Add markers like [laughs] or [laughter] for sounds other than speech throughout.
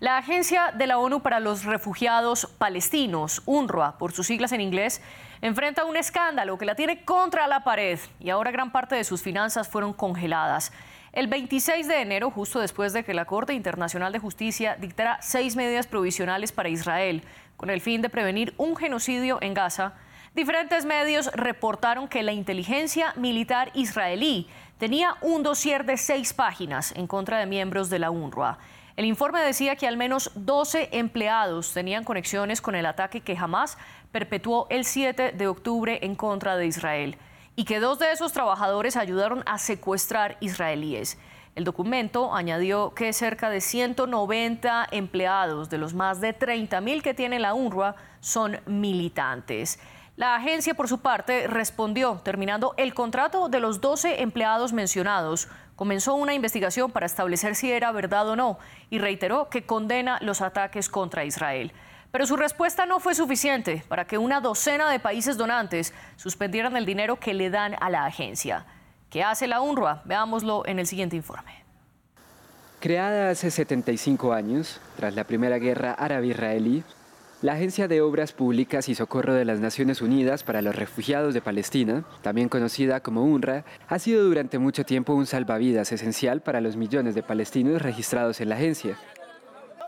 La Agencia de la ONU para los Refugiados Palestinos, UNRWA por sus siglas en inglés, enfrenta un escándalo que la tiene contra la pared y ahora gran parte de sus finanzas fueron congeladas. El 26 de enero, justo después de que la Corte Internacional de Justicia dictara seis medidas provisionales para Israel con el fin de prevenir un genocidio en Gaza, diferentes medios reportaron que la inteligencia militar israelí tenía un dossier de seis páginas en contra de miembros de la UNRWA. El informe decía que al menos 12 empleados tenían conexiones con el ataque que jamás perpetuó el 7 de octubre en contra de Israel y que dos de esos trabajadores ayudaron a secuestrar israelíes. El documento añadió que cerca de 190 empleados de los más de 30.000 que tiene la UNRWA son militantes. La agencia, por su parte, respondió, terminando el contrato de los 12 empleados mencionados. Comenzó una investigación para establecer si era verdad o no y reiteró que condena los ataques contra Israel. Pero su respuesta no fue suficiente para que una docena de países donantes suspendieran el dinero que le dan a la agencia. ¿Qué hace la UNRWA? Veámoslo en el siguiente informe. Creada hace 75 años, tras la Primera Guerra Árabe-Israelí, la Agencia de Obras Públicas y Socorro de las Naciones Unidas para los Refugiados de Palestina, también conocida como UNRWA, ha sido durante mucho tiempo un salvavidas esencial para los millones de palestinos registrados en la agencia.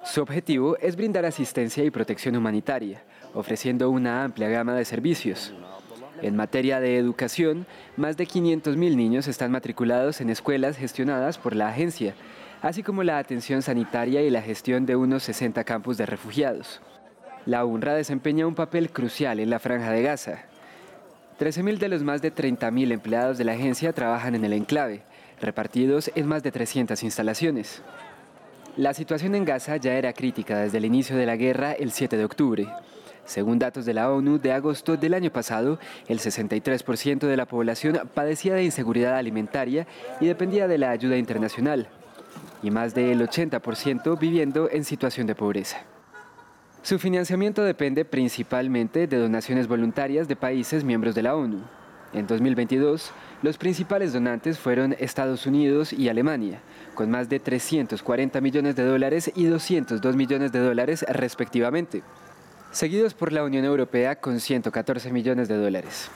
Su objetivo es brindar asistencia y protección humanitaria, ofreciendo una amplia gama de servicios. En materia de educación, más de 500.000 niños están matriculados en escuelas gestionadas por la agencia, así como la atención sanitaria y la gestión de unos 60 campos de refugiados. La UNRWA desempeña un papel crucial en la franja de Gaza. 13.000 de los más de 30.000 empleados de la agencia trabajan en el enclave, repartidos en más de 300 instalaciones. La situación en Gaza ya era crítica desde el inicio de la guerra el 7 de octubre. Según datos de la ONU de agosto del año pasado, el 63% de la población padecía de inseguridad alimentaria y dependía de la ayuda internacional, y más del 80% viviendo en situación de pobreza. Su financiamiento depende principalmente de donaciones voluntarias de países miembros de la ONU. En 2022, los principales donantes fueron Estados Unidos y Alemania, con más de 340 millones de dólares y 202 millones de dólares respectivamente, seguidos por la Unión Europea con 114 millones de dólares.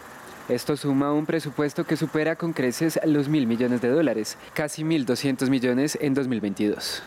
Esto suma un presupuesto que supera con creces los mil millones de dólares, casi 1.200 millones en 2022.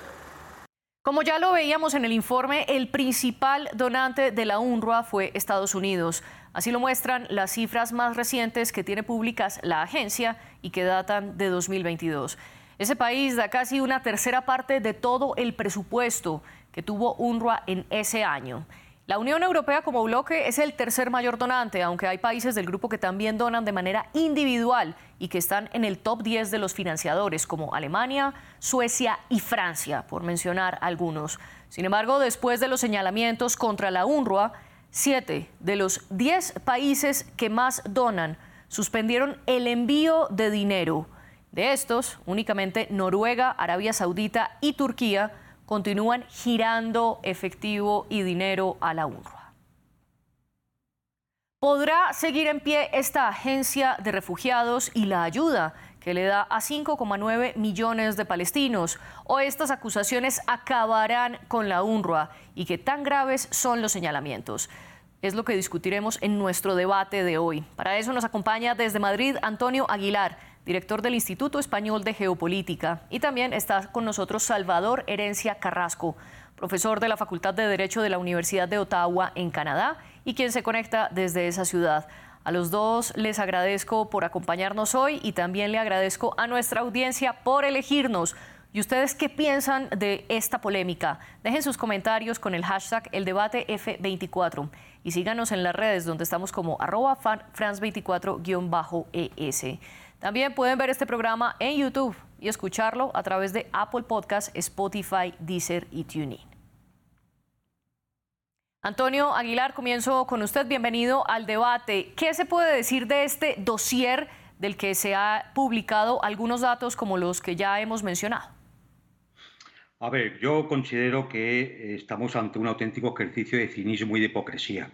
Como ya lo veíamos en el informe, el principal donante de la UNRWA fue Estados Unidos. Así lo muestran las cifras más recientes que tiene públicas la agencia y que datan de 2022. Ese país da casi una tercera parte de todo el presupuesto que tuvo UNRWA en ese año. La Unión Europea como bloque es el tercer mayor donante, aunque hay países del grupo que también donan de manera individual y que están en el top 10 de los financiadores, como Alemania, Suecia y Francia, por mencionar algunos. Sin embargo, después de los señalamientos contra la UNRWA, siete de los 10 países que más donan suspendieron el envío de dinero. De estos, únicamente Noruega, Arabia Saudita y Turquía continúan girando efectivo y dinero a la UNRWA. ¿Podrá seguir en pie esta agencia de refugiados y la ayuda que le da a 5,9 millones de palestinos? ¿O estas acusaciones acabarán con la UNRWA? ¿Y qué tan graves son los señalamientos? Es lo que discutiremos en nuestro debate de hoy. Para eso nos acompaña desde Madrid Antonio Aguilar, director del Instituto Español de Geopolítica. Y también está con nosotros Salvador Herencia Carrasco, profesor de la Facultad de Derecho de la Universidad de Ottawa en Canadá y quien se conecta desde esa ciudad. A los dos les agradezco por acompañarnos hoy y también le agradezco a nuestra audiencia por elegirnos. ¿Y ustedes qué piensan de esta polémica? Dejen sus comentarios con el hashtag el debate F24 y síganos en las redes donde estamos como arroba france24-es. También pueden ver este programa en YouTube y escucharlo a través de Apple Podcasts, Spotify, Deezer y TuneIn. Antonio Aguilar, comienzo con usted. Bienvenido al debate. ¿Qué se puede decir de este dossier del que se ha publicado algunos datos como los que ya hemos mencionado? A ver, yo considero que estamos ante un auténtico ejercicio de cinismo y de hipocresía.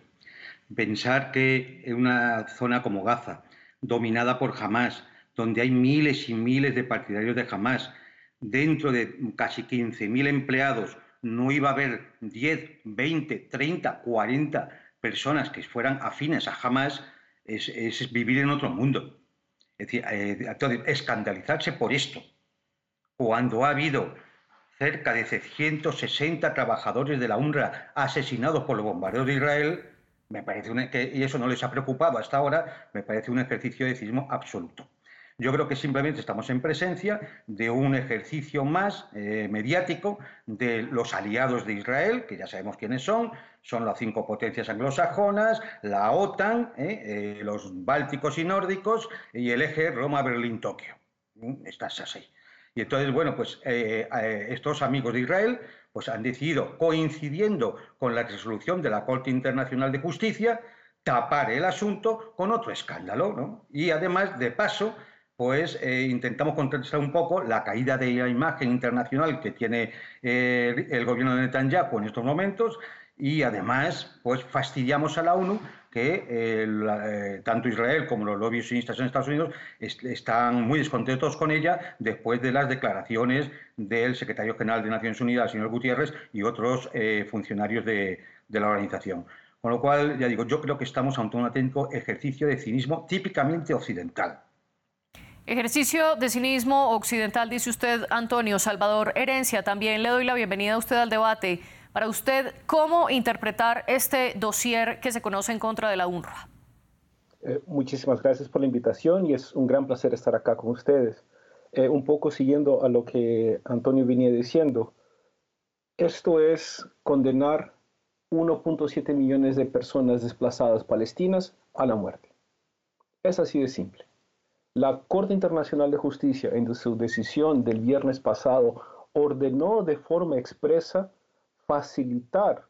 Pensar que en una zona como Gaza, dominada por Hamas, donde hay miles y miles de partidarios de Hamas, dentro de casi 15.000 empleados no iba a haber 10, 20, 30, 40 personas que fueran afines a Hamas, es, vivir en otro mundo. Es decir, eh, escandalizarse por esto, cuando ha habido cerca de 160 trabajadores de la UNRWA asesinados por los bombardeos de Israel, me parece que, y eso no les ha preocupado hasta ahora, me parece un ejercicio de cinismo absoluto. Yo creo que simplemente estamos en presencia de un ejercicio más eh, mediático de los aliados de Israel, que ya sabemos quiénes son, son las cinco potencias anglosajonas, la OTAN, eh, eh, los bálticos y nórdicos y el eje Roma-Berlín-Tokio. Mm, Estás así. Y entonces, bueno, pues estos amigos de Israel pues han decidido, coincidiendo con la resolución de la Corte Internacional de Justicia, tapar el asunto con otro escándalo, ¿no? Y además, de paso, pues eh, intentamos contrastar un poco la caída de la imagen internacional que tiene eh, el gobierno de Netanyahu en estos momentos y además pues fastidiamos a la ONU que eh, tanto Israel como los lobbies sionistas en Estados Unidos están muy descontentos con ella después de las declaraciones del secretario general de Naciones Unidas, señor Gutiérrez, y otros funcionarios de, de la organización. Con lo cual, ya digo, yo creo que estamos ante un auténtico ejercicio de cinismo típicamente occidental. Ejercicio de cinismo occidental, dice usted, Antonio Salvador Herencia. También le doy la bienvenida a usted al debate. Para usted, ¿cómo interpretar este dossier que se conoce en contra de la UNRWA? Eh, muchísimas gracias por la invitación y es un gran placer estar acá con ustedes. Eh, un poco siguiendo a lo que Antonio venía diciendo, esto es condenar 1.7 millones de personas desplazadas palestinas a la muerte. Es así de simple. La Corte Internacional de Justicia, en su decisión del viernes pasado, ordenó de forma expresa facilitar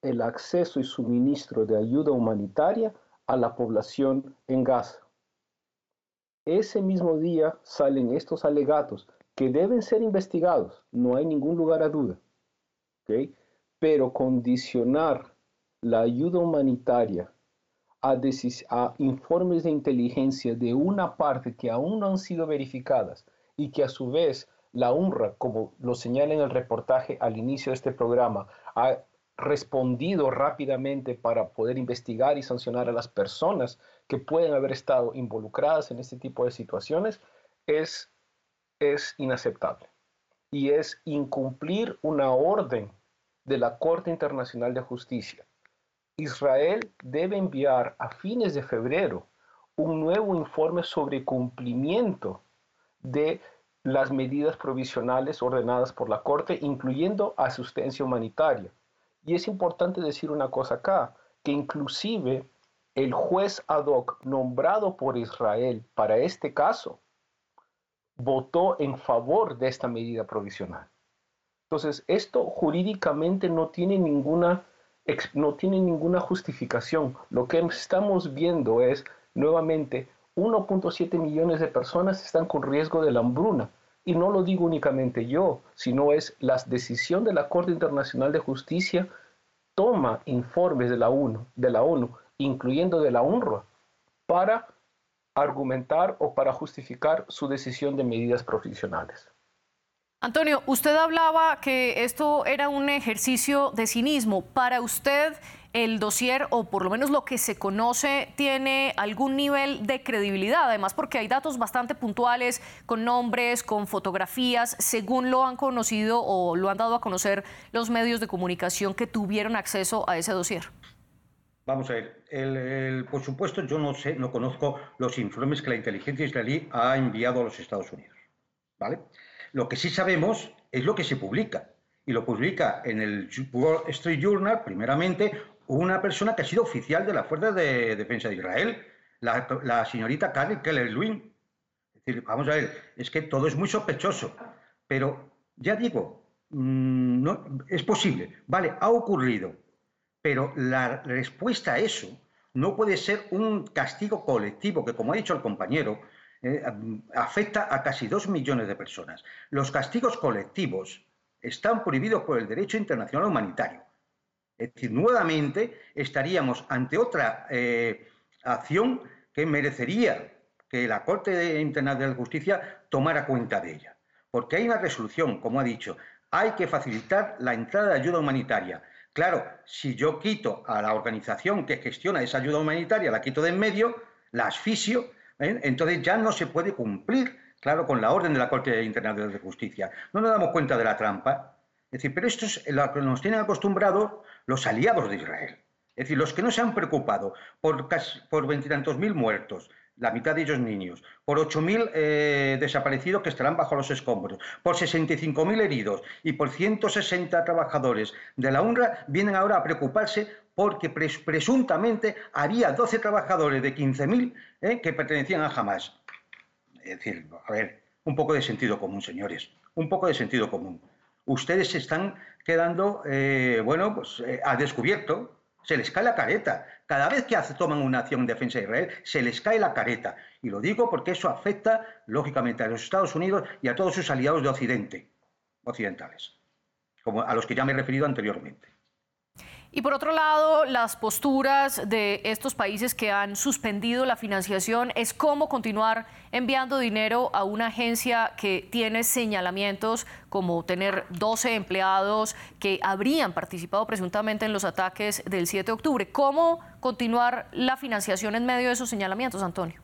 el acceso y suministro de ayuda humanitaria a la población en Gaza. Ese mismo día salen estos alegatos que deben ser investigados, no hay ningún lugar a duda, pero condicionar la ayuda humanitaria a, informes de inteligencia de una parte que aún no han sido verificadas y que a su vez la UNRWA, como lo señala en el reportaje al inicio de este programa, ha respondido rápidamente para poder investigar y sancionar a las personas que pueden haber estado involucradas en este tipo de situaciones, es, es inaceptable. Y es incumplir una orden de la Corte Internacional de Justicia Israel debe enviar a fines de febrero un nuevo informe sobre cumplimiento de las medidas provisionales ordenadas por la Corte, incluyendo asistencia humanitaria. Y es importante decir una cosa acá, que inclusive el juez ad hoc nombrado por Israel para este caso votó en favor de esta medida provisional. Entonces, esto jurídicamente no tiene ninguna no tiene ninguna justificación. Lo que estamos viendo es, nuevamente, 1.7 millones de personas están con riesgo de la hambruna. Y no lo digo únicamente yo, sino es la decisión de la Corte Internacional de Justicia toma informes de la ONU, de la ONU incluyendo de la UNRWA, para argumentar o para justificar su decisión de medidas profesionales. Antonio, usted hablaba que esto era un ejercicio de cinismo. Para usted, el dossier, o por lo menos lo que se conoce, tiene algún nivel de credibilidad, además porque hay datos bastante puntuales, con nombres, con fotografías, según lo han conocido o lo han dado a conocer los medios de comunicación que tuvieron acceso a ese dossier. Vamos a ver, por supuesto yo no sé, no conozco los informes que la inteligencia israelí ha enviado a los Estados Unidos, ¿vale? Lo que sí sabemos es lo que se publica. Y lo publica en el Wall Street Journal, primeramente, una persona que ha sido oficial de la Fuerza de Defensa de Israel, la, señorita Carrie Keller Lewin. Es decir, vamos a ver, es que todo es muy sospechoso. Pero ya digo, mm, es posible, vale, ha ocurrido. Pero la respuesta a eso no puede ser un castigo colectivo, que como ha dicho el compañero, eh, afecta a casi dos millones de personas. Los castigos colectivos están prohibidos por el derecho internacional humanitario. Es decir, nuevamente estaríamos ante otra eh, acción que merecería que la Corte Internacional de Justicia tomara cuenta de ella. Porque hay una resolución, como ha dicho, Hay que facilitar la entrada de ayuda humanitaria. Claro, si yo quito a la organización que gestiona esa ayuda humanitaria, la quito de en medio, la asfixio, ¿eh? entonces ya no se puede cumplir, claro, con la orden de la Corte Internacional de Justicia. No nos damos cuenta de la trampa. Es decir, pero esto es lo que nos tienen acostumbrados los aliados de Israel. Es decir, los que no se han preocupado por, por veintitantos mil muertos, la mitad de ellos niños, por 8.000 eh, desaparecidos que estarán bajo los escombros, por 65.000 heridos y por 160 trabajadores de la UNRWA, vienen ahora a preocuparse porque presuntamente había 12 trabajadores de 15.000 eh, que pertenecían a Hamas. Es decir, a ver, un poco de sentido común, señores, un poco de sentido común. Ustedes se están quedando, eh, bueno, pues a descubierto, se les cae la careta. Cada vez que toman una acción en defensa de Israel, se les cae la careta. Y lo digo porque eso afecta, lógicamente, a los Estados Unidos y a todos sus aliados de Occidente, occidentales, como a los que ya me he referido anteriormente. Y por otro lado, las posturas de estos países que han suspendido la financiación es cómo continuar enviando dinero a una agencia que tiene señalamientos como tener 12 empleados que habrían participado presuntamente en los ataques del 7 de octubre. ¿Cómo continuar la financiación en medio de esos señalamientos, Antonio?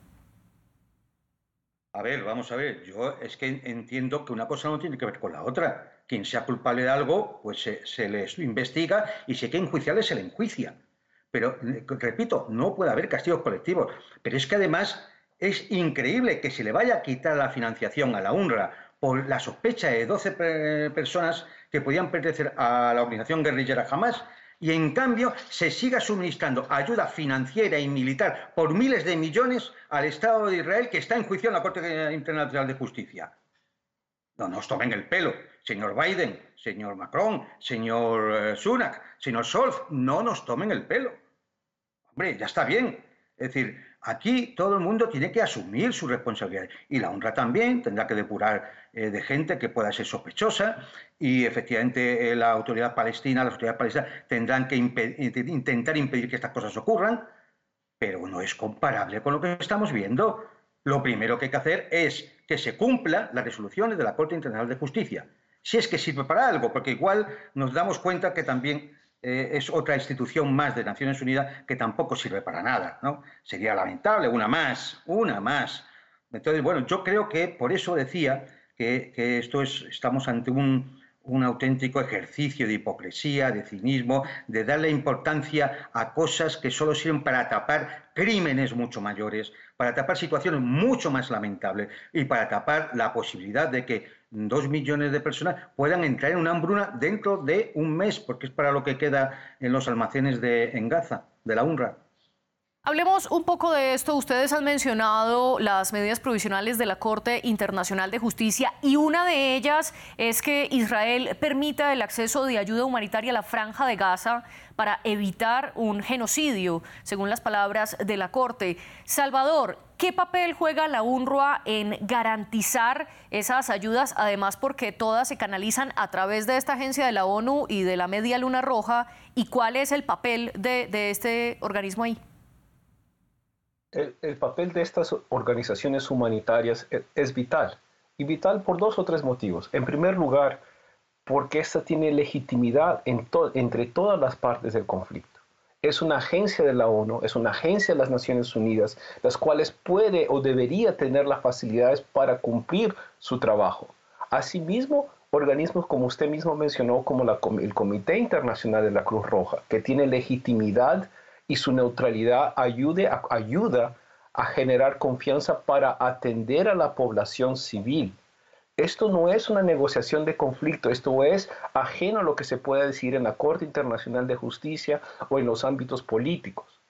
A ver, vamos a ver, yo es que entiendo que una cosa no tiene que ver con la otra quien sea culpable de algo, pues se, le investiga y si hay que se le enjuicia. Pero, repito, no puede haber castigos colectivos. Pero es que además es increíble que se le vaya a quitar la financiación a la UNRWA por la sospecha de 12 personas que podían pertenecer a la organización guerrillera Hamas y en cambio se siga suministrando ayuda financiera y militar por miles de millones al Estado de Israel que está en juicio en la Corte Internacional de Justicia. No nos tomen el pelo señor Biden, señor Macron, señor eh, Sunak, señor Scholz, no nos tomen el pelo. Hombre, ya está bien. Es decir, aquí todo el mundo tiene que asumir su responsabilidad y la honra también tendrá que depurar eh, de gente que pueda ser sospechosa y efectivamente eh, la autoridad palestina, las autoridades palestinas tendrán que intentar impedir que estas cosas ocurran, pero no es comparable con lo que estamos viendo. Lo primero que hay que hacer es que se cumplan las resoluciones de la Corte Internacional de Justicia si es que sirve para algo, porque igual nos damos cuenta que también eh, es otra institución más de Naciones Unidas que tampoco sirve para nada, ¿no? Sería lamentable, una más, una más. Entonces, bueno, yo creo que por eso decía que, esto es, estamos ante un, un auténtico ejercicio de hipocresía, de cinismo, de darle importancia a cosas que solo sirven para tapar crímenes mucho mayores, para tapar situaciones mucho más lamentables y para tapar la posibilidad de que dos millones de personas puedan entrar en una hambruna dentro de un mes, porque es para lo que queda en los almacenes de, en Gaza, de la UNRWA. Hablemos un poco de esto. Ustedes han mencionado las medidas provisionales de la Corte Internacional de Justicia y una de ellas es que Israel permita el acceso de ayuda humanitaria a la franja de Gaza para evitar un genocidio, según las palabras de la Corte. Salvador, ¿qué papel juega la UNRWA en garantizar esas ayudas? Además, porque todas se canalizan a través de esta agencia de la ONU y de la Media Luna Roja. ¿Y cuál es el papel de, de este organismo ahí? El, papel de estas organizaciones humanitarias e, es, vital. Y vital por dos o tres motivos. En primer lugar, porque esta tiene legitimidad entre todas las partes del conflicto. Es una agencia de la ONU, es una agencia de las Naciones Unidas, las cuales puede o debería tener las facilidades para cumplir su trabajo. Asimismo, organismos como usted mismo mencionó, como el Comité Internacional de la Cruz Roja, que tiene legitimidad y su neutralidad ayude ayuda a generar confianza para atender a la población civil. Esto no es una negociación de conflicto, esto es ajeno a lo que se puede decir en la Corte Internacional de Justicia o en los ámbitos políticos.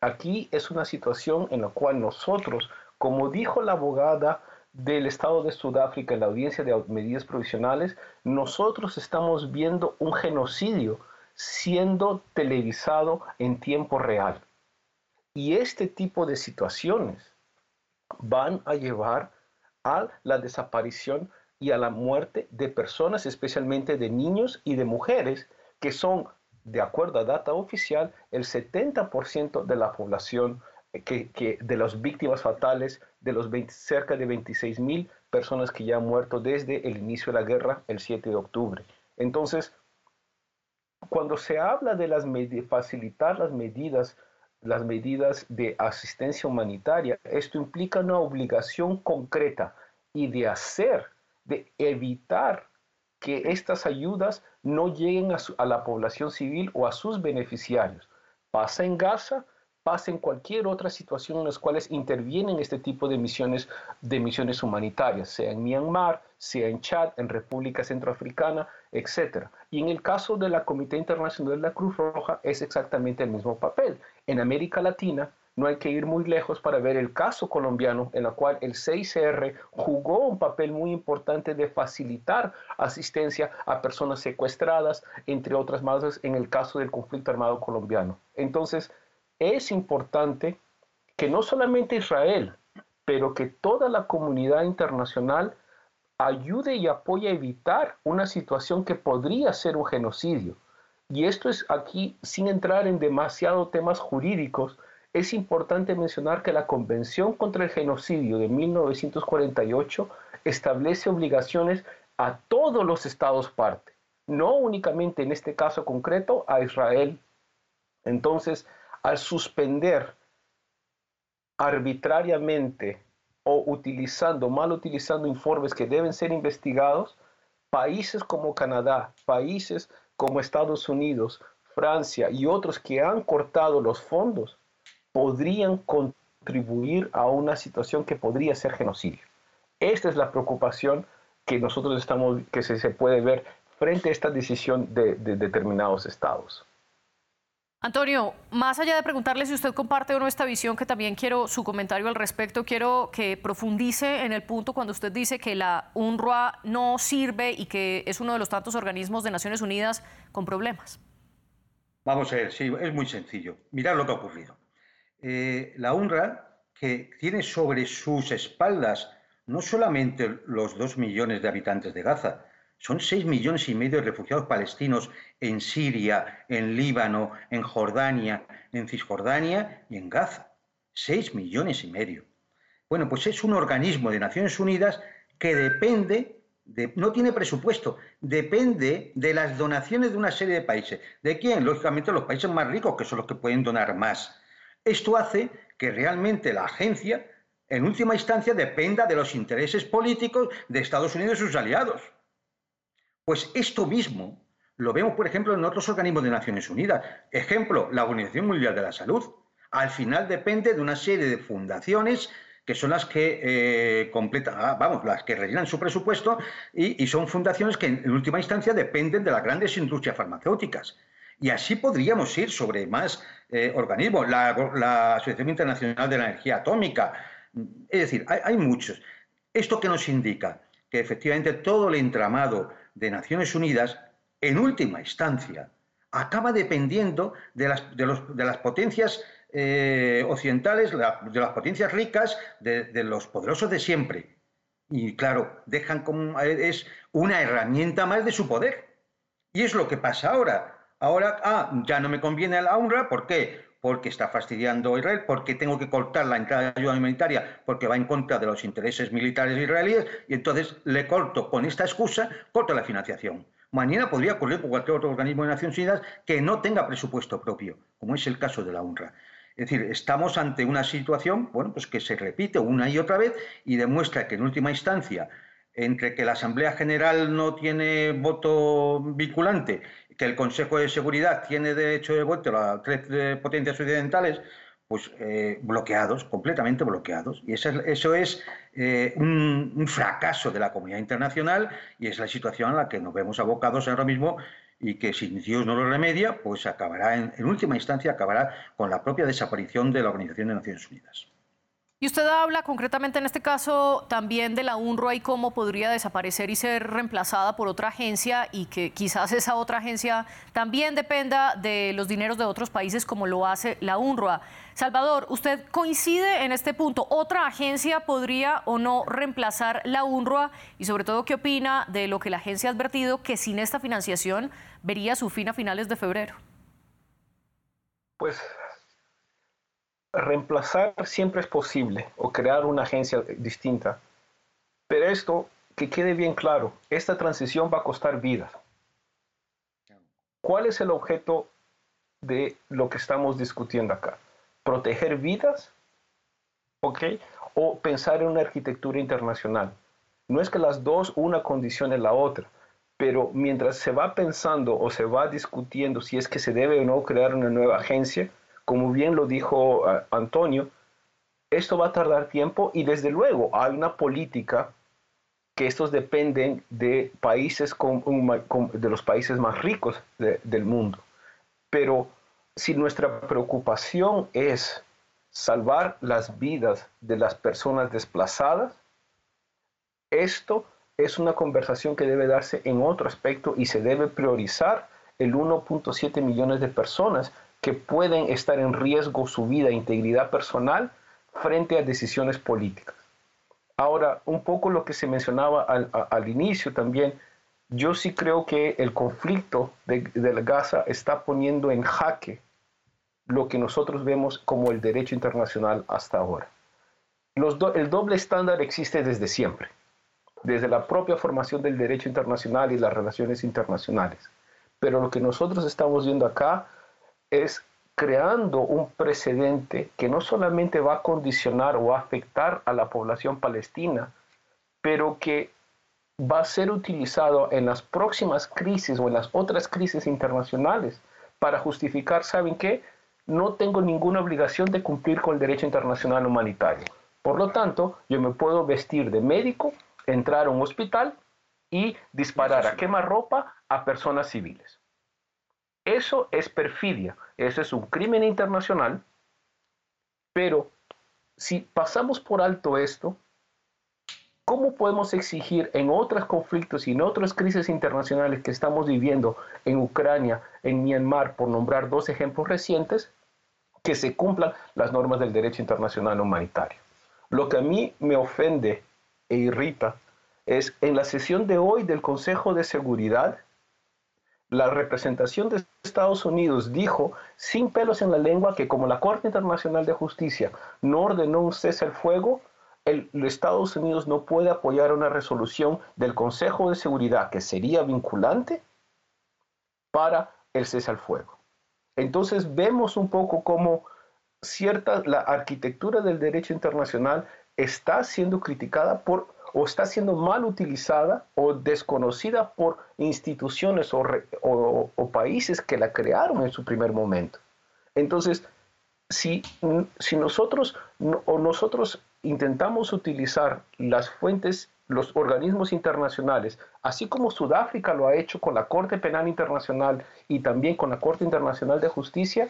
Aquí es una situación en la cual nosotros, como dijo la abogada del Estado de Sudáfrica en la audiencia de medidas provisionales, nosotros estamos viendo un genocidio siendo televisado en tiempo real. Y este tipo de situaciones van a llevar a la desaparición y a la muerte de personas, especialmente de niños y de mujeres, que son, de acuerdo a data oficial, el 70% de la población que, de las víctimas fatales, de los cerca de 26 mil personas que ya han muerto desde el inicio de la guerra, el 7 de octubre. Entonces, cuando se habla de facilitar las medidas, las medidas de asistencia humanitaria, esto implica una obligación concreta y de hacer, de evitar que estas ayudas no lleguen a, a la población civil o a sus beneficiarios. Pasa en Gaza, pasa en cualquier otra situación en las cuales intervienen este tipo de misiones, de misiones humanitarias, sea en Myanmar, sea en Chad, en República Centroafricana, etc. Y en el caso de la Comité Internacional de la Cruz Roja es exactamente el mismo papel. En América Latina no hay que ir muy lejos para ver el caso colombiano en el cual el CICR jugó un papel muy importante de facilitar asistencia a personas secuestradas, entre otras más en el caso del conflicto armado colombiano. Entonces, es importante que no solamente Israel, pero que toda la comunidad internacional ayude y apoye a evitar una situación que podría ser un genocidio. Y esto es aquí, sin entrar en demasiados temas jurídicos, es importante mencionar que la Convención contra el Genocidio de 1948 establece obligaciones a todos los estados parte, no únicamente en este caso concreto a Israel. Entonces, al suspender arbitrariamente o utilizando, mal utilizando informes que deben ser investigados, países como Canadá, países como Estados Unidos, Francia y otros que han cortado los fondos, podrían contribuir a una situación que podría ser genocidio. Esta es la preocupación que nosotros estamos, que se, puede ver frente a esta decisión de determinados estados. Antonio, más allá de preguntarle si usted comparte o no esta visión, que también quiero su comentario al respecto, quiero que profundice en el punto cuando usted dice que la UNRWA no sirve y que es uno de los tantos organismos de Naciones Unidas con problemas. Vamos a ver, sí, es muy sencillo. Mirad lo que ha ocurrido. Eh, la UNRWA, que tiene sobre sus espaldas no solamente los dos millones de habitantes de Gaza, son seis millones y medio de refugiados palestinos en Siria, en Líbano, en Jordania, en Cisjordania y en Gaza. Seis millones y medio. Bueno, pues es un organismo de Naciones Unidas que depende, de, no tiene presupuesto, depende de las donaciones de una serie de países. ¿De quién? Lógicamente los países más ricos, que son los que pueden donar más. Esto hace que realmente la agencia, en última instancia, dependa de los intereses políticos de Estados Unidos y sus aliados. Pues esto mismo lo vemos, por ejemplo, en otros organismos de Naciones Unidas. Ejemplo, la Organización Mundial de la Salud. Al final depende de una serie de fundaciones que son las que eh, completan, ah, vamos, las que rellenan su presupuesto y, son fundaciones que en, última instancia dependen de las grandes industrias farmacéuticas. Y así podríamos ir sobre más eh, organismos, la, Asociación Internacional de la Energía Atómica. Es decir, hay, hay muchos. ¿Esto qué nos indica? Que efectivamente todo el entramado de Naciones Unidas, en última instancia, acaba dependiendo de las, de las potencias eh, occidentales, de las potencias ricas, de, los poderosos de siempre. Y claro, dejan como es una herramienta más de su poder. Y es lo que pasa ahora. Ahora, ah, ya no me conviene la UNRWA, ¿por qué? Porque está fastidiando a Israel, porque tengo que cortar la entrada de ayuda humanitaria, porque va en contra de los intereses militares israelíes, y entonces le corto con esta excusa, corto la financiación. Mañana podría ocurrir con cualquier otro organismo de Naciones Unidas que no tenga presupuesto propio, como es el caso de la UNRWA. Es decir, estamos ante una situación bueno, pues que se repite una y otra vez y demuestra que en última instancia entre que la Asamblea General no tiene voto vinculante, que el Consejo de Seguridad tiene derecho de voto a las tres eh, potencias occidentales, pues eh, bloqueados, completamente bloqueados. Y eso es, eh, un, fracaso de la comunidad internacional y es la situación a la que nos vemos abocados ahora mismo y que si Dios no lo remedia, pues acabará, en última instancia, acabará con la propia desaparición de la Organización de Naciones Unidas. Y usted habla concretamente en este caso también de la UNRWA y cómo podría desaparecer y ser reemplazada por otra agencia y que quizás esa otra agencia también dependa de los dineros de otros países como lo hace la UNRWA. Salvador, ¿usted coincide en este punto? ¿Otra agencia podría o no reemplazar la UNRWA? Y sobre todo, ¿qué opina de lo que la agencia ha advertido que sin esta financiación vería su fin a finales de febrero? Pues reemplazar siempre es posible o crear una agencia distinta. Pero esto, que quede bien claro, esta transición va a costar vidas. ¿cuál es el objeto de lo que estamos discutiendo acá? ¿Proteger vidas? ¿Ok? ¿O pensar en una arquitectura internacional? No es que las dos, una condicione la otra, pero mientras se va pensando o se va discutiendo si es que se debe o no crear una nueva agencia, como bien lo dijo ah, Antonio, esto va a tardar tiempo y desde luego hay una política que estos dependen de países de los países más ricos del mundo. Pero si nuestra preocupación es salvar las vidas de las personas desplazadas, esto es una conversación que debe darse en otro aspecto y se debe priorizar el 1.7 millones de personas que pueden estar en riesgo su vida e integridad personal frente a decisiones políticas. Ahora, un poco lo que se mencionaba al, inicio también, yo sí creo que el conflicto de, de Gaza está poniendo en jaque lo que nosotros vemos como el derecho internacional hasta ahora. el doble estándar existe desde siempre desde la propia formación del derecho internacional y las relaciones internacionales. Pero lo que nosotros estamos viendo acá es creando un precedente que no solamente va a condicionar o afectar a la población palestina, pero que va a ser utilizado en las próximas crisis o en las otras crisis internacionales para justificar, ¿saben qué? No tengo ninguna obligación de cumplir con el derecho internacional humanitario. Por lo tanto, yo me puedo vestir de médico entrar a un hospital y disparar a quemarropa a personas civiles. Eso es perfidia, eso es un crimen internacional, pero si pasamos por alto esto, ¿cómo podemos exigir en otros conflictos y en otras crisis internacionales que estamos viviendo en Ucrania, en Myanmar, por nombrar dos ejemplos recientes, que se cumplan las normas del derecho internacional humanitario? Lo que a mí me ofende e irrita es en la sesión de hoy del Consejo de Seguridad, la representación de Estados Unidos dijo sin pelos en la lengua que como la Corte Internacional de Justicia no ordenó un cese al fuego, el, Estados Unidos no puede apoyar una resolución del Consejo de Seguridad que sería vinculante para el cese al fuego. Entonces vemos un poco cómo cierta la arquitectura del derecho internacional está siendo criticada por o está siendo mal utilizada o desconocida por instituciones o, países que la crearon en su primer momento. Entonces, si, si nosotros o nosotros intentamos utilizar las fuentes, los organismos internacionales, así como Sudáfrica lo ha hecho con la Corte Penal Internacional y también con la Corte Internacional de Justicia,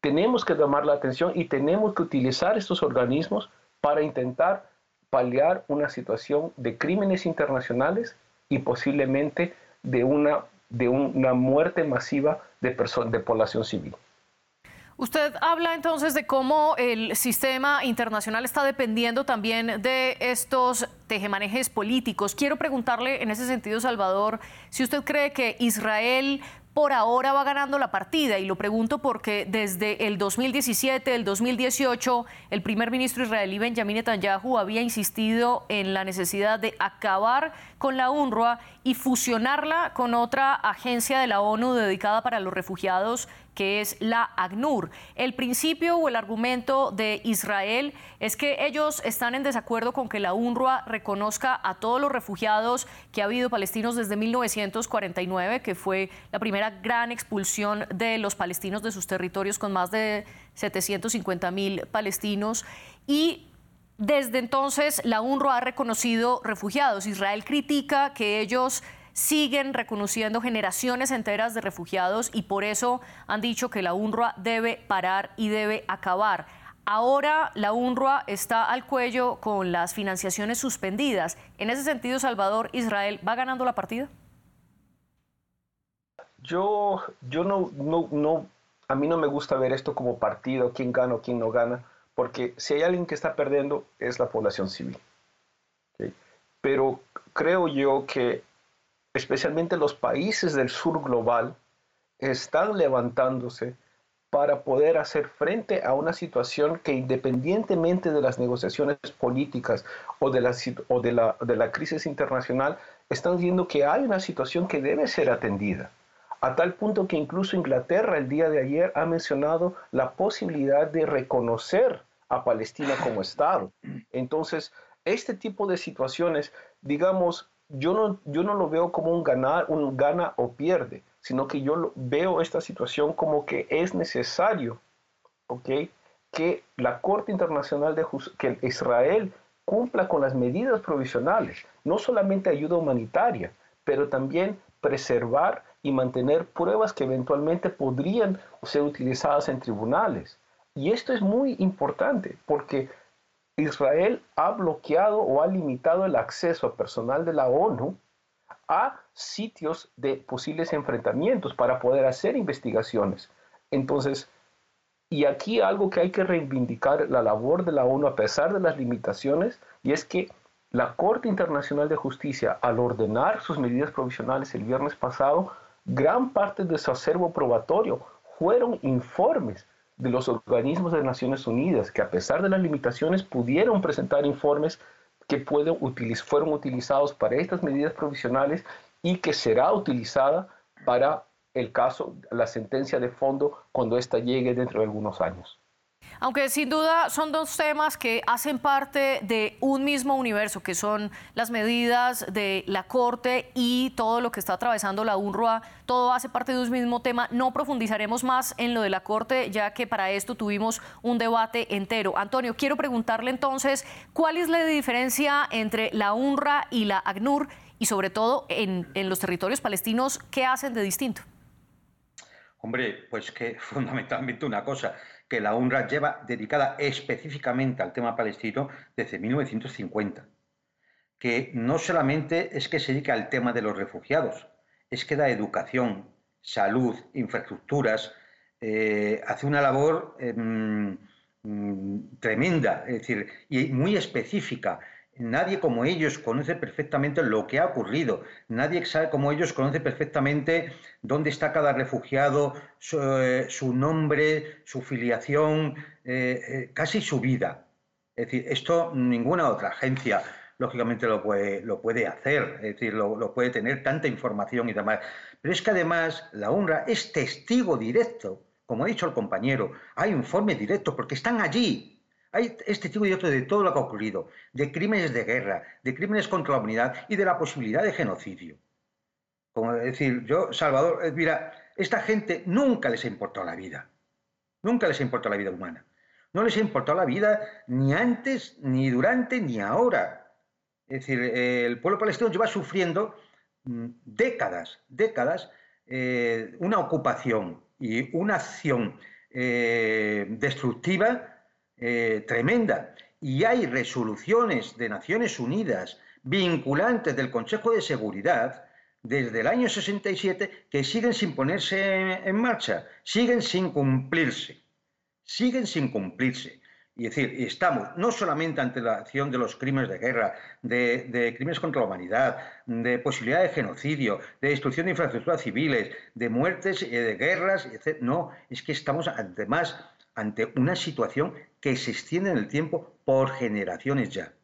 tenemos que tomar la atención y tenemos que utilizar estos organismos para intentar paliar una situación de crímenes internacionales y posiblemente de una, de una muerte masiva de, de población civil. Usted habla entonces de cómo el sistema internacional está dependiendo también de estos tejemanejes políticos. Quiero preguntarle en ese sentido, Salvador, si usted cree que Israel por ahora va ganando la partida. Y lo pregunto porque desde el 2017, el 2018, el primer ministro israelí Benjamin Netanyahu había insistido en la necesidad de acabar con la UNRWA y fusionarla con otra agencia de la ONU dedicada para los refugiados que es la ACNUR. El principio o el argumento de Israel es que ellos están en desacuerdo con que la UNRWA reconozca a todos los refugiados que ha habido palestinos desde 1949, que fue la primera gran expulsión de los palestinos de sus territorios con más de 750 mil palestinos. Y desde entonces la UNRWA ha reconocido refugiados. Israel critica que ellos siguen reconociendo generaciones enteras de refugiados y por eso han dicho que la UNRWA debe parar y debe acabar. Ahora la UNRWA está al cuello con las financiaciones suspendidas. En ese sentido, Salvador, Israel va ganando la partida. Yo, yo no, no, no, a mí no me gusta ver esto como partido, quién gana o quién no gana, porque si hay alguien que está perdiendo es la población civil. Pero creo yo que especialmente los países del sur global, están levantándose para poder hacer frente a una situación que independientemente de las negociaciones políticas o de la, crisis internacional, están viendo que hay una situación que debe ser atendida. a tal punto que incluso Inglaterra el día de ayer ha mencionado la posibilidad de reconocer a Palestina como Estado. Entonces, este tipo de situaciones, digamos, yo no, yo no lo veo como un ganar, un gana o pierde, sino que yo veo esta situación como que es necesario, ¿ok? Que la Corte Internacional de Justicia, que Israel cumpla con las medidas provisionales, no solamente ayuda humanitaria, pero también preservar y mantener pruebas que eventualmente podrían ser utilizadas en tribunales. Y esto es muy importante porque Israel ha bloqueado o ha limitado el acceso a personal de la ONU a sitios de posibles enfrentamientos para poder hacer investigaciones. Entonces, y aquí algo que hay que reivindicar la labor de la ONU a pesar de las limitaciones, y es que la Corte Internacional de Justicia, al ordenar sus medidas provisionales el viernes pasado, gran parte de su acervo probatorio fueron informes de los organismos de Naciones Unidas, que a pesar de las limitaciones pudieron presentar informes que fueron utilizados para estas medidas provisionales y que será utilizada para el caso, la sentencia de fondo, cuando ésta llegue dentro de algunos años. Aunque sin duda son dos temas que hacen parte de un mismo universo, que son las medidas de la Corte y todo lo que está atravesando la UNRWA, todo hace parte de un mismo tema. No profundizaremos más en lo de la Corte, ya que para esto tuvimos un debate entero. Antonio, quiero preguntarle entonces, ¿cuál es la diferencia entre la UNRWA y la ACNUR y sobre todo en, en los territorios palestinos, qué hacen de distinto? Hombre, pues que [laughs] fundamentalmente una cosa, que la UNRWA lleva dedicada específicamente al tema palestino desde 1950, que no solamente es que se dedica al tema de los refugiados, es que da educación, salud, infraestructuras, eh, hace una labor em, mm, tremenda, es decir, y muy específica Nadie como ellos conoce perfectamente lo que ha ocurrido. Nadie como ellos conoce perfectamente dónde está cada refugiado, su, eh, nombre, su filiación, eh, eh, casi su vida. Es decir, esto ninguna otra agencia lógicamente lo puede, lo puede hacer, es decir, lo, lo, puede tener tanta información y demás. Pero es que además la UNRWA es testigo directo, como ha dicho el compañero, hay informes directos porque están allí, hay este tipo de de todo lo que ha ocurrido, de crímenes de guerra, de crímenes contra la humanidad y de la posibilidad de genocidio. Como decir, yo, Salvador, eh, mira, esta gente nunca les ha importado la vida. Nunca les ha importado la vida humana. No les ha importado la vida ni antes, ni durante, ni ahora. Es decir, el pueblo palestino lleva sufriendo mm, décadas, décadas, eh, una ocupación y una acción eh, destructiva eh, tremenda. Y hay resoluciones de Naciones Unidas vinculantes del Consejo de Seguridad desde el año 67 que siguen sin ponerse en marcha, siguen sin cumplirse, siguen sin cumplirse. Y es decir, estamos no solamente ante la acción de los crímenes de guerra, de, crímenes contra la humanidad, de posibilidad de genocidio, de destrucción de infraestructuras civiles, de muertes, eh, de guerras, etc. No, es que estamos además ante una situación que se extiende en el tiempo por generaciones ya,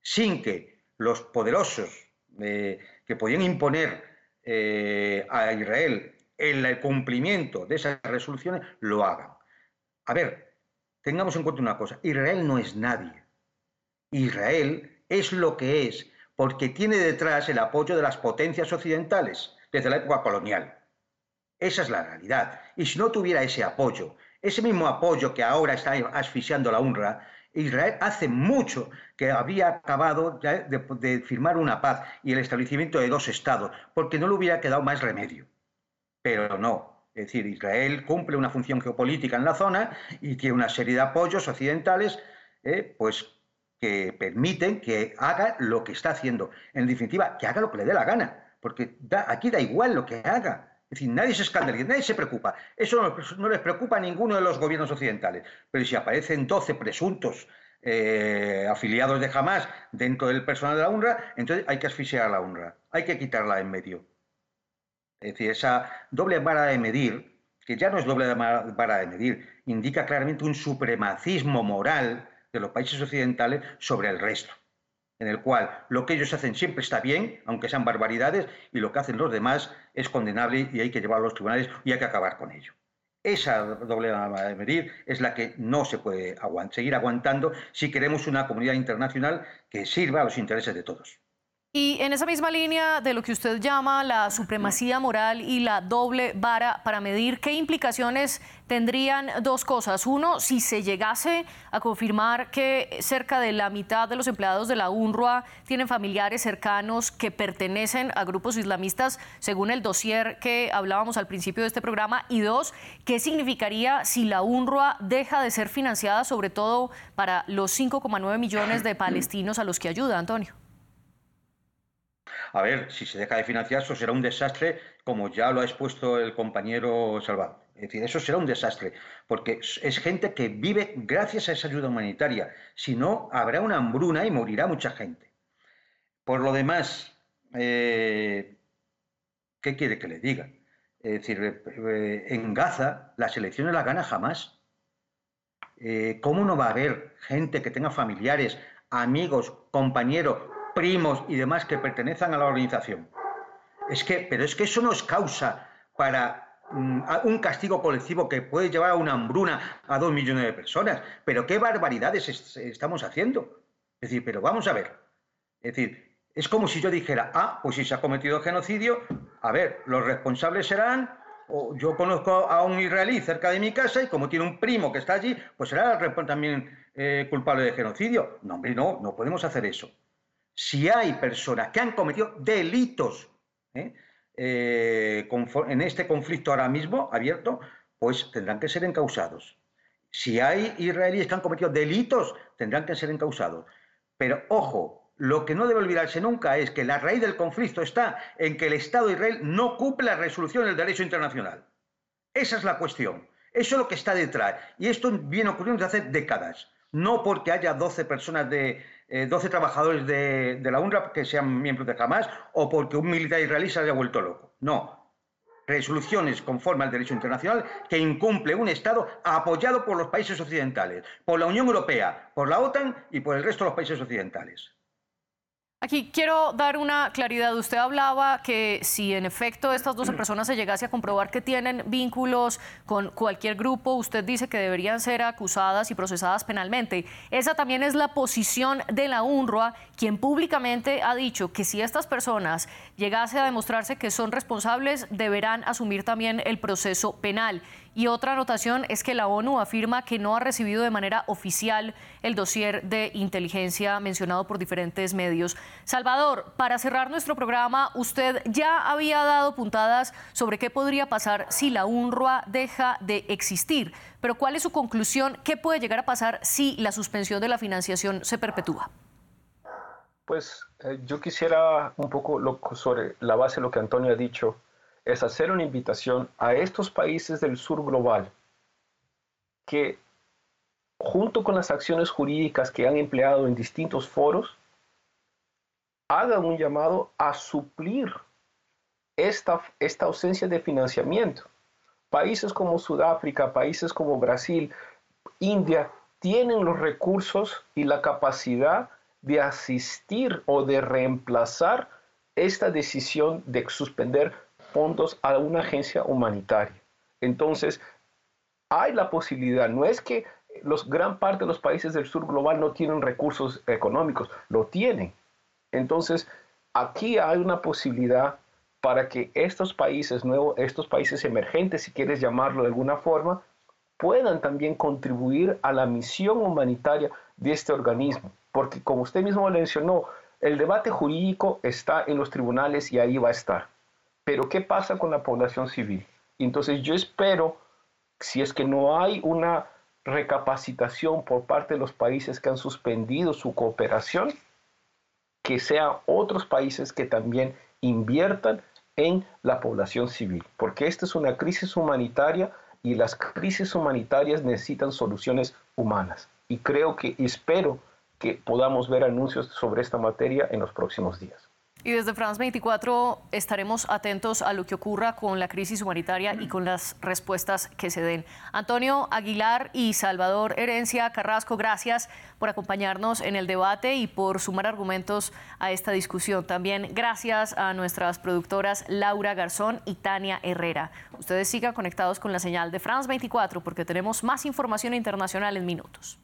sin que los poderosos eh, que podían imponer eh, a Israel el cumplimiento de esas resoluciones lo hagan. A ver, tengamos en cuenta una cosa, Israel no es nadie. Israel es lo que es porque tiene detrás el apoyo de las potencias occidentales desde la época colonial. Esa es la realidad. Y si no tuviera ese apoyo, ese mismo apoyo que ahora está asfixiando la UNRWA, Israel hace mucho que había acabado de, firmar una paz y el establecimiento de dos estados, porque no le hubiera quedado más remedio. Pero no. Es decir, Israel cumple una función geopolítica en la zona y tiene una serie de apoyos occidentales, eh, pues que permiten que haga lo que está haciendo. En definitiva, que haga lo que le dé la gana, porque aquí da igual lo que haga. Es decir, nadie se escandaliza, nadie se preocupa. Eso no, les preocupa a ninguno de los gobiernos occidentales. Pero si aparecen 12 presuntos eh, afiliados de Hamas dentro del personal de la UNRWA, entonces hay que asfixiar a la UNRWA, hay que quitarla en medio. Es decir, esa doble vara de medir, que ya no es doble vara de medir, indica claramente un supremacismo moral de los países occidentales sobre el resto. En el cual lo que ellos hacen siempre está bien, aunque sean barbaridades, y lo que hacen los demás es condenable y hay que llevarlo a los tribunales y hay que acabar con ello. Esa doble de medir es la que no se puede seguir aguantando si queremos una comunidad internacional que sirva a los intereses de todos. Y en esa misma línea de lo que usted llama la supremacía moral y la doble vara para medir, ¿qué implicaciones tendrían dos cosas? Uno, si se llegase a confirmar que cerca de la mitad de los empleados de la UNRWA tienen familiares cercanos que pertenecen a grupos islamistas, según el dossier que hablábamos al principio de este programa. Y dos, ¿qué significaría si la UNRWA deja de ser financiada, sobre todo para los 5,9 millones de palestinos a los que ayuda, Antonio? A ver, si se deja de financiar, eso será un desastre, como ya lo ha expuesto el compañero Salvador. Es decir, eso será un desastre, porque es gente que vive gracias a esa ayuda humanitaria. Si no, habrá una hambruna y morirá mucha gente. Por lo demás, eh, ¿qué quiere que le diga? Es decir, eh, en Gaza las elecciones las gana jamás. Eh, ¿Cómo no va a haber gente que tenga familiares, amigos, compañeros, primos y demás que pertenezcan a la organización. Es que, pero es que eso no es causa para mm, un castigo colectivo que puede llevar a una hambruna a dos millones de personas. Pero qué barbaridades estamos haciendo. Es decir, pero vamos a ver. Es decir, es como si yo dijera, ah, pues si se ha cometido genocidio, a ver, los responsables serán, o yo conozco a un israelí cerca de mi casa y como tiene un primo que está allí, pues será también eh, culpable de genocidio. No, hombre, no, no podemos hacer eso si hay personas que han cometido delitos ¿eh? Eh, en este conflicto ahora mismo abierto, pues tendrán que ser encausados. Si hay israelíes que han cometido delitos, tendrán que ser encausados. Pero ojo, lo que no debe olvidarse nunca es que la raíz del conflicto está en que el Estado de Israel no cumple la resolución del derecho internacional. Esa es la cuestión. Eso es lo que está detrás. Y esto viene ocurriendo desde hace décadas. No porque haya 12 personas de, 12 eh, trabajadores de, la UNRWA que sean miembros de Hamas o porque un militar israelí se haya vuelto loco. No. Resoluciones conforme al derecho internacional que incumple un Estado apoyado por los países occidentales, por la Unión Europea, por la OTAN y por el resto de los países occidentales. Aquí quiero dar una claridad. Usted hablaba que si en efecto estas 12 personas se llegase a comprobar que tienen vínculos con cualquier grupo, usted dice que deberían ser acusadas y procesadas penalmente. Esa también es la posición de la UNRWA, quien públicamente ha dicho que si estas personas llegase a demostrarse que son responsables, deberán asumir también el proceso penal. Y otra anotación es que la ONU afirma que no ha recibido de manera oficial el dossier de inteligencia mencionado por diferentes medios. Salvador, para cerrar nuestro programa, usted ya había dado puntadas sobre qué podría pasar si la UNRWA deja de existir. Pero ¿cuál es su conclusión? ¿Qué puede llegar a pasar si la suspensión de la financiación se perpetúa? Pues eh, yo quisiera un poco sobre la base de lo que Antonio ha dicho es hacer una invitación a estos países del sur global que junto con las acciones jurídicas que han empleado en distintos foros, hagan un llamado a suplir esta, esta ausencia de financiamiento. Países como Sudáfrica, países como Brasil, India, tienen los recursos y la capacidad de asistir o de reemplazar esta decisión de suspender fondos a una agencia humanitaria. Entonces, hay la posibilidad, no es que gran parte de los países del sur global no tienen recursos económicos, lo tienen. Entonces, aquí hay una posibilidad para que estos países nuevos, estos países emergentes, si quieres llamarlo de alguna forma, puedan también contribuir a la misión humanitaria de este organismo. Porque como usted mismo mencionó, el debate jurídico está en los tribunales y ahí va a estar. Pero ¿qué pasa con la población civil? Entonces yo espero, si es que no hay una recapacitación por parte de los países que han suspendido su cooperación, que sean otros países que también inviertan en la población civil, porque esta es una crisis humanitaria y las crisis humanitarias necesitan soluciones humanas. Y creo que espero que podamos ver anuncios sobre esta materia en los próximos días. Y desde France 24 estaremos atentos a lo que ocurra con la crisis humanitaria y con las respuestas que se den. Antonio Aguilar y Salvador Herencia Carrasco, gracias por acompañarnos en el debate y por sumar argumentos a esta discusión. También gracias a nuestras productoras Laura Garzón y Tania Herrera. Ustedes sigan conectados con la señal de France 24 porque tenemos más información internacional en minutos.